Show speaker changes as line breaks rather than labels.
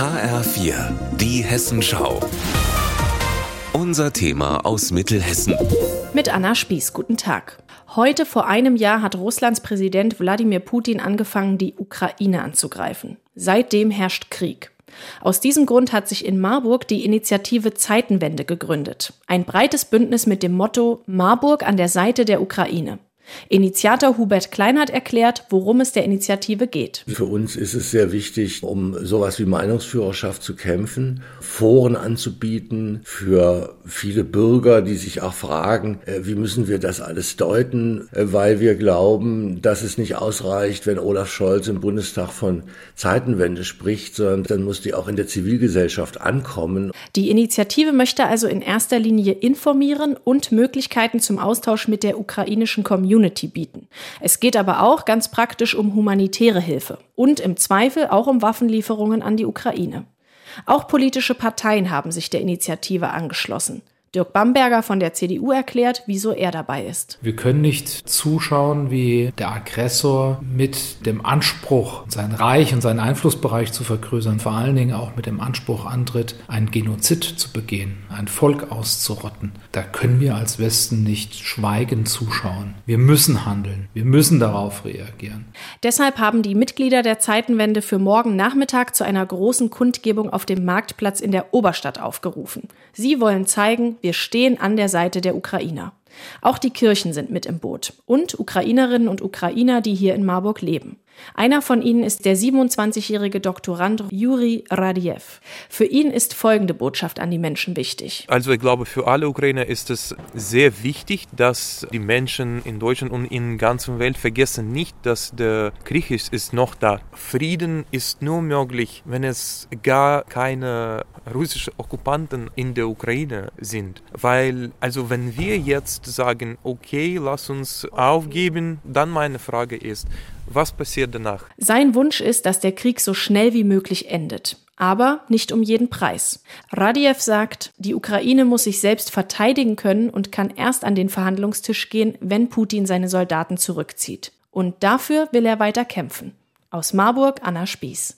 HR4, die Hessenschau. Unser Thema aus Mittelhessen.
Mit Anna Spieß, guten Tag. Heute vor einem Jahr hat Russlands Präsident Wladimir Putin angefangen, die Ukraine anzugreifen. Seitdem herrscht Krieg. Aus diesem Grund hat sich in Marburg die Initiative Zeitenwende gegründet. Ein breites Bündnis mit dem Motto Marburg an der Seite der Ukraine. Initiator Hubert Kleinert erklärt, worum es der Initiative geht.
Für uns ist es sehr wichtig, um sowas wie Meinungsführerschaft zu kämpfen, Foren anzubieten für viele Bürger, die sich auch fragen, äh, wie müssen wir das alles deuten, äh, weil wir glauben, dass es nicht ausreicht, wenn Olaf Scholz im Bundestag von Zeitenwende spricht, sondern dann muss die auch in der Zivilgesellschaft ankommen.
Die Initiative möchte also in erster Linie informieren und Möglichkeiten zum Austausch mit der ukrainischen Community Community bieten. Es geht aber auch ganz praktisch um humanitäre Hilfe und im Zweifel auch um Waffenlieferungen an die Ukraine. Auch politische Parteien haben sich der Initiative angeschlossen. Dirk Bamberger von der CDU erklärt, wieso er dabei ist.
Wir können nicht zuschauen, wie der Aggressor mit dem Anspruch, sein Reich und seinen Einflussbereich zu vergrößern, vor allen Dingen auch mit dem Anspruch antritt, einen Genozid zu begehen, ein Volk auszurotten. Da können wir als Westen nicht schweigend zuschauen. Wir müssen handeln. Wir müssen darauf reagieren.
Deshalb haben die Mitglieder der Zeitenwende für morgen Nachmittag zu einer großen Kundgebung auf dem Marktplatz in der Oberstadt aufgerufen. Sie wollen zeigen, wir stehen an der Seite der Ukrainer. Auch die Kirchen sind mit im Boot und Ukrainerinnen und Ukrainer, die hier in Marburg leben. Einer von ihnen ist der 27-jährige Doktorand Juri Radiev. Für ihn ist folgende Botschaft an die Menschen wichtig.
Also ich glaube, für alle Ukrainer ist es sehr wichtig, dass die Menschen in Deutschland und in der ganzen Welt vergessen nicht, dass der Krieg ist, ist noch da. Frieden ist nur möglich, wenn es gar keine russischen Okkupanten in der Ukraine sind. Weil, also wenn wir jetzt sagen, okay, lass uns aufgeben, dann meine Frage ist, was passiert danach?
Sein Wunsch ist, dass der Krieg so schnell wie möglich endet. Aber nicht um jeden Preis. Radiev sagt, die Ukraine muss sich selbst verteidigen können und kann erst an den Verhandlungstisch gehen, wenn Putin seine Soldaten zurückzieht. Und dafür will er weiter kämpfen. Aus Marburg, Anna Spieß.